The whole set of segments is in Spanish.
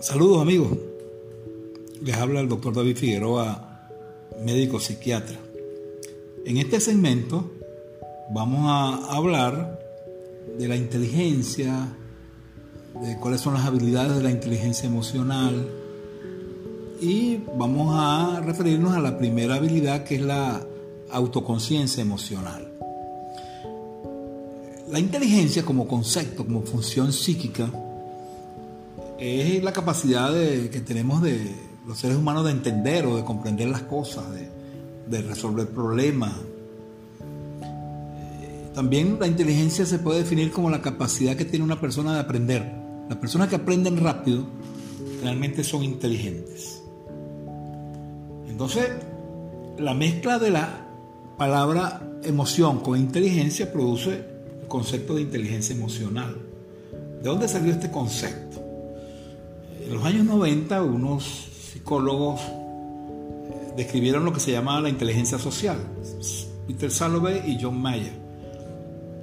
Saludos amigos, les habla el doctor David Figueroa, médico psiquiatra. En este segmento vamos a hablar de la inteligencia, de cuáles son las habilidades de la inteligencia emocional y vamos a referirnos a la primera habilidad que es la autoconciencia emocional. La inteligencia como concepto, como función psíquica, es la capacidad que tenemos de los seres humanos de entender o de comprender las cosas, de, resolver problemas. Eh, también la inteligencia se puede definir como la capacidad que tiene una persona de aprender. Las personas que aprenden rápido realmente son inteligentes. Entonces, la mezcla de la palabra emoción con inteligencia produce el concepto de inteligencia emocional. ¿De dónde salió este concepto? En los años 90 unos psicólogos eh, describieron lo que se llama la inteligencia social, Peter Salovey y John Mayer.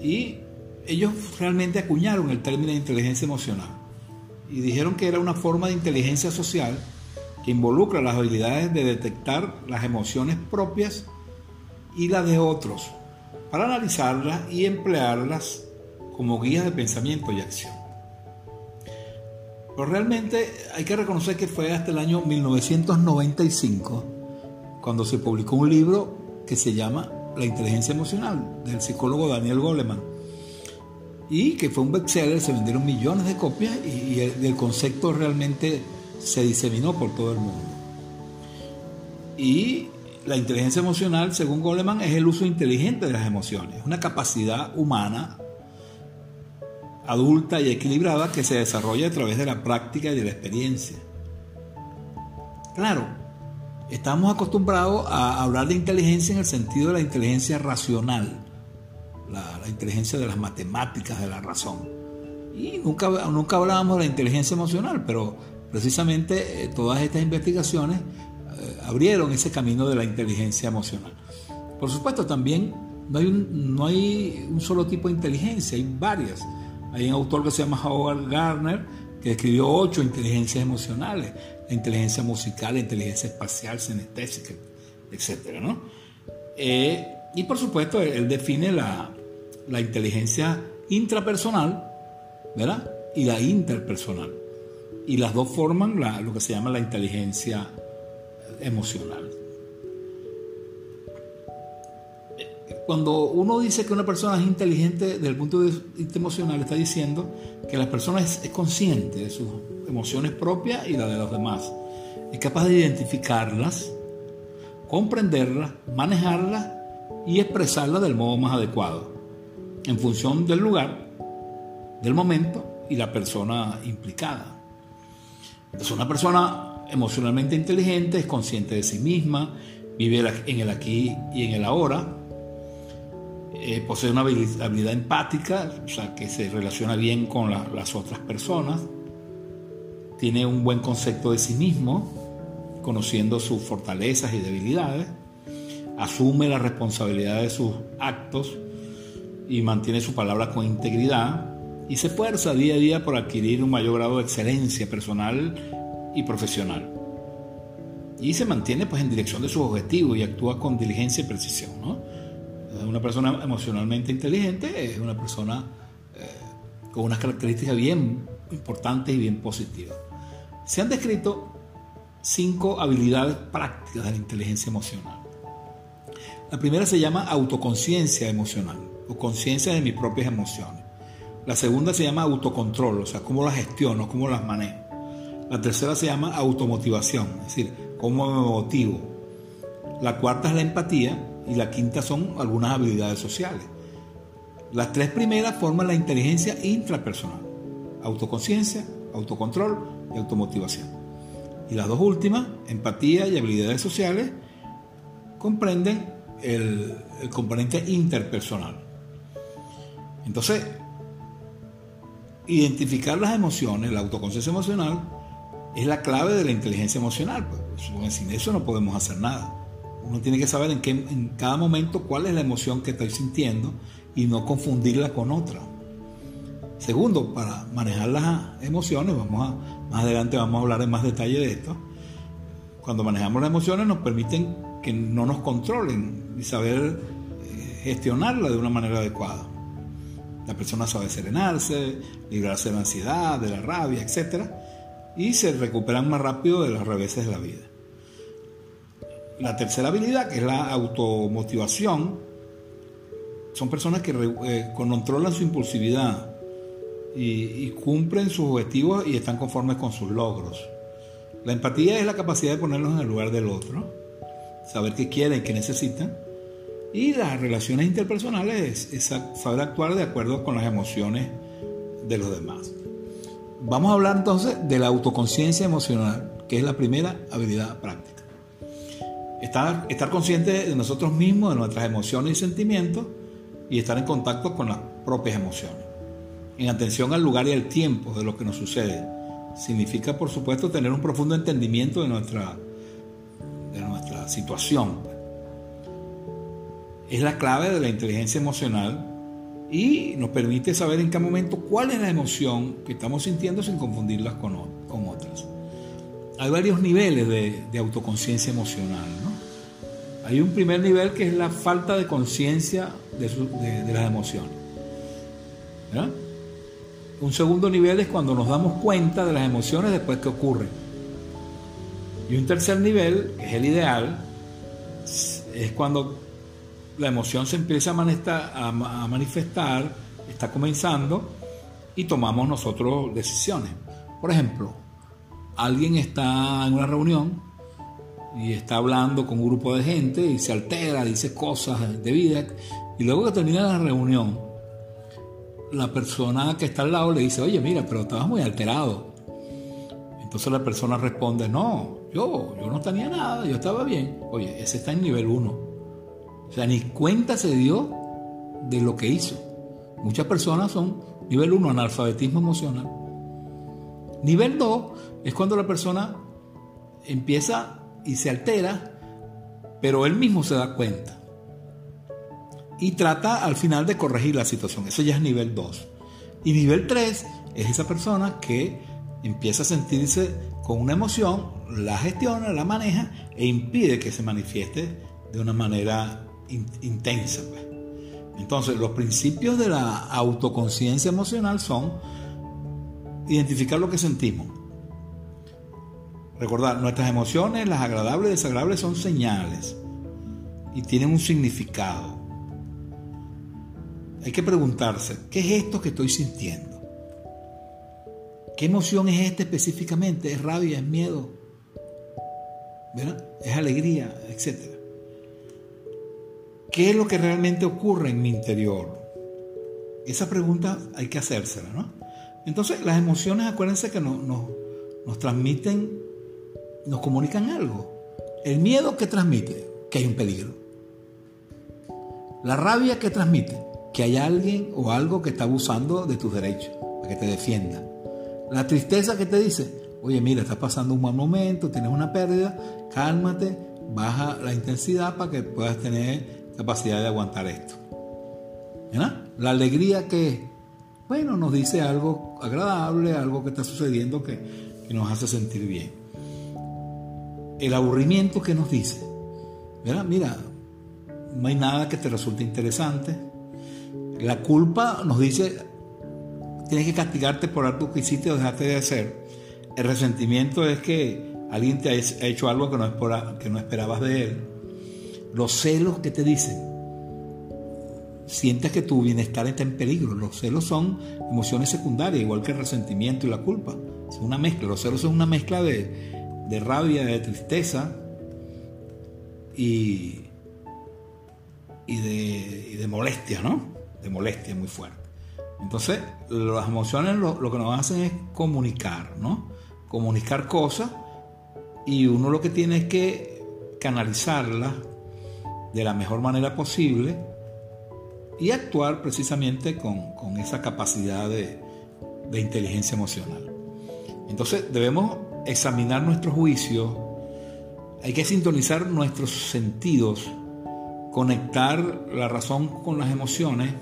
Y ellos realmente acuñaron el término de inteligencia emocional y dijeron que era una forma de inteligencia social que involucra las habilidades de detectar las emociones propias y las de otros para analizarlas y emplearlas como guías de pensamiento y acción. Pero realmente hay que reconocer que fue hasta el año 1995 cuando se publicó un libro que se llama La inteligencia emocional del psicólogo Daniel Goleman y que fue un bestseller, se vendieron millones de copias y, el, concepto realmente se diseminó por todo el mundo. Y la inteligencia emocional, según Goleman, es el uso inteligente de las emociones, una capacidad humana adulta y equilibrada que se desarrolla a través de la práctica y de la experiencia. Claro, estamos acostumbrados a hablar de inteligencia en el sentido de la inteligencia racional, la, inteligencia de las matemáticas, de la razón. Y nunca, nunca hablábamos de la inteligencia emocional, pero precisamente eh, todas estas investigaciones eh, abrieron ese camino de la inteligencia emocional. Por supuesto, también no hay, no hay un solo tipo de inteligencia, hay varias. Hay un autor que se llama Howard Gardner que escribió ocho inteligencias emocionales, la inteligencia musical, la inteligencia espacial, sinestésica, etc. ¿no? Eh, y por supuesto, él define la, la inteligencia intrapersonal ¿verdad? y la interpersonal. Y las dos forman lo que se llama la inteligencia emocional. Cuando uno dice que una persona es inteligente desde el punto de vista emocional, está diciendo que la persona es, consciente de sus emociones propias y las de los demás. Es capaz de identificarlas, comprenderlas, manejarlas y expresarlas del modo más adecuado, en función del lugar, del momento y la persona implicada. Entonces, una persona emocionalmente inteligente es consciente de sí misma, vive en el aquí y en el ahora, eh, posee una habilidad empática, o sea, que se relaciona bien con las otras personas, tiene un buen concepto de sí mismo, conociendo sus fortalezas y debilidades, asume la responsabilidad de sus actos y mantiene su palabra con integridad y se esfuerza día a día por adquirir un mayor grado de excelencia personal y profesional. Y se mantiene pues en dirección de sus objetivos y actúa con diligencia y precisión. ¿no? Una persona emocionalmente inteligente es una persona eh, con unas características bien importantes y bien positivas. Se han descrito cinco habilidades prácticas de la inteligencia emocional. La primera se llama autoconciencia emocional o conciencia de mis propias emociones. La segunda se llama autocontrol, o sea, cómo las gestiono, cómo las manejo. La tercera se llama automotivación, es decir, cómo me motivo. La cuarta es la empatía y la quinta son algunas habilidades sociales. Las tres primeras forman la inteligencia intrapersonal, autoconciencia, autocontrol y automotivación. Y las dos últimas, empatía y habilidades sociales, comprenden el, componente interpersonal. Entonces, identificar las emociones, la autoconciencia emocional, es la clave de la inteligencia emocional. Pues. Sin eso no podemos hacer nada. Uno tiene que saber en, qué, cada momento cuál es la emoción que estoy sintiendo y no confundirla con otra. Segundo, para manejar las emociones, vamos a, más adelante vamos a hablar en más detalle de esto. Cuando manejamos las emociones nos permiten que no nos controlen y saber eh, gestionarla de una manera adecuada. La persona sabe serenarse, librarse de la ansiedad, de la rabia, etc. Y se recuperan más rápido de los reveses de la vida. La tercera habilidad, que es la automotivación, son personas que eh, controlan su impulsividad y, cumplen sus objetivos y están conformes con sus logros. La empatía es la capacidad de ponerlos en el lugar del otro, saber qué quieren, qué necesitan. Y las relaciones interpersonales es saber actuar de acuerdo con las emociones de los demás. Vamos a hablar entonces de la autoconciencia emocional, que es la primera habilidad práctica. Estar, estar consciente de nosotros mismos, de nuestras emociones y sentimientos y estar en contacto con las propias emociones. En atención al lugar y al tiempo de lo que nos sucede. Significa, por supuesto, tener un profundo entendimiento de nuestra, de nuestra situación. Es la clave de la inteligencia emocional y nos permite saber en qué momento cuál es la emoción que estamos sintiendo sin confundirlas con, con otras. Hay varios niveles de, de autoconciencia emocional. ¿no? Hay un primer nivel que es la falta de conciencia de, las emociones. Un segundo nivel es cuando nos damos cuenta de las emociones después que ocurren. Y un tercer nivel, que es el ideal, es cuando la emoción se empieza a, manifestar, está comenzando y tomamos nosotros decisiones. Por ejemplo, alguien está en una reunión y está hablando con un grupo de gente y se altera, dice cosas de vida. Y luego que termina la reunión, la persona que está al lado le dice, oye, mira, pero estabas muy alterado. Entonces la persona responde, no, yo, yo no tenía nada, yo estaba bien. Oye, ese está en nivel 1. O sea, ni cuenta se dio de lo que hizo. Muchas personas son nivel 1, analfabetismo emocional. Nivel 2 es cuando la persona empieza y se altera, pero él mismo se da cuenta. Y trata al final de corregir la situación. Eso ya es nivel 2. Y nivel 3 es esa persona que empieza a sentirse con una emoción, la gestiona, la maneja e impide que se manifieste de una manera intensa. Pues. Entonces, los principios de la autoconciencia emocional son identificar lo que sentimos, Recordar, nuestras emociones, las agradables y desagradables, son señales y tienen un significado. Hay que preguntarse, ¿qué es esto que estoy sintiendo? ¿Qué emoción es esta específicamente? ¿Es rabia? ¿Es miedo? ¿Es alegría? Etcétera. ¿Qué es lo que realmente ocurre en mi interior? Esa pregunta hay que hacérsela, ¿no? Entonces, las emociones, acuérdense que nos transmiten nos comunican algo. El miedo que transmite, que hay un peligro. La rabia que transmite, que hay alguien o algo que está abusando de tus derechos, para que te defienda. La tristeza que te dice, oye, mira, estás pasando un mal momento, tienes una pérdida, cálmate, baja la intensidad para que puedas tener capacidad de aguantar esto. La alegría que, bueno, nos dice algo agradable, algo que está sucediendo que, que nos hace sentir bien el aburrimiento que nos dice, Mira, no hay nada que te resulte interesante. La culpa nos dice, tienes que castigarte por algo que hiciste o dejaste de hacer. El resentimiento es que alguien te ha hecho algo que no, que no esperabas de él. Los celos que te dicen, sientes que tu bienestar está en peligro. Los celos son emociones secundarias, igual que el resentimiento y la culpa. Es una mezcla. Los celos son una mezcla de, de rabia, de tristeza y, y, de, y de molestia, ¿no? De molestia muy fuerte. Entonces, las emociones lo, lo, que nos hacen es comunicar, ¿no? Comunicar cosas y uno lo que tiene es que canalizarlas de la mejor manera posible y actuar precisamente con, con esa capacidad de, de, inteligencia emocional. Entonces debemos examinar nuestros juicios, hay que sintonizar nuestros sentidos, conectar la razón con las emociones,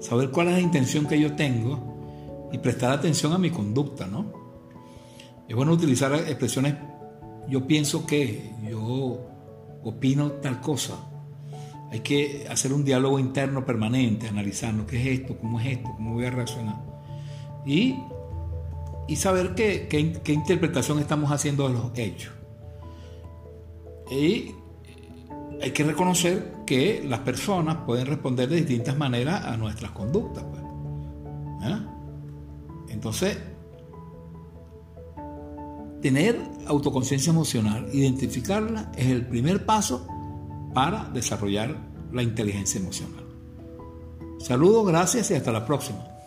saber cuál es la intención que yo tengo y prestar atención a mi conducta, ¿no? Es bueno utilizar expresiones yo pienso que, yo opino tal cosa. Hay que hacer un diálogo interno permanente, analizando qué es esto, cómo es esto, cómo voy a reaccionar. Y, y saber qué, qué, interpretación estamos haciendo de los hechos. Y hay que reconocer que las personas pueden responder de distintas maneras a nuestras conductas. Pues. ¿Eh? Entonces, tener autoconciencia emocional, identificarla, es el primer paso para desarrollar la inteligencia emocional. Saludos, gracias y hasta la próxima.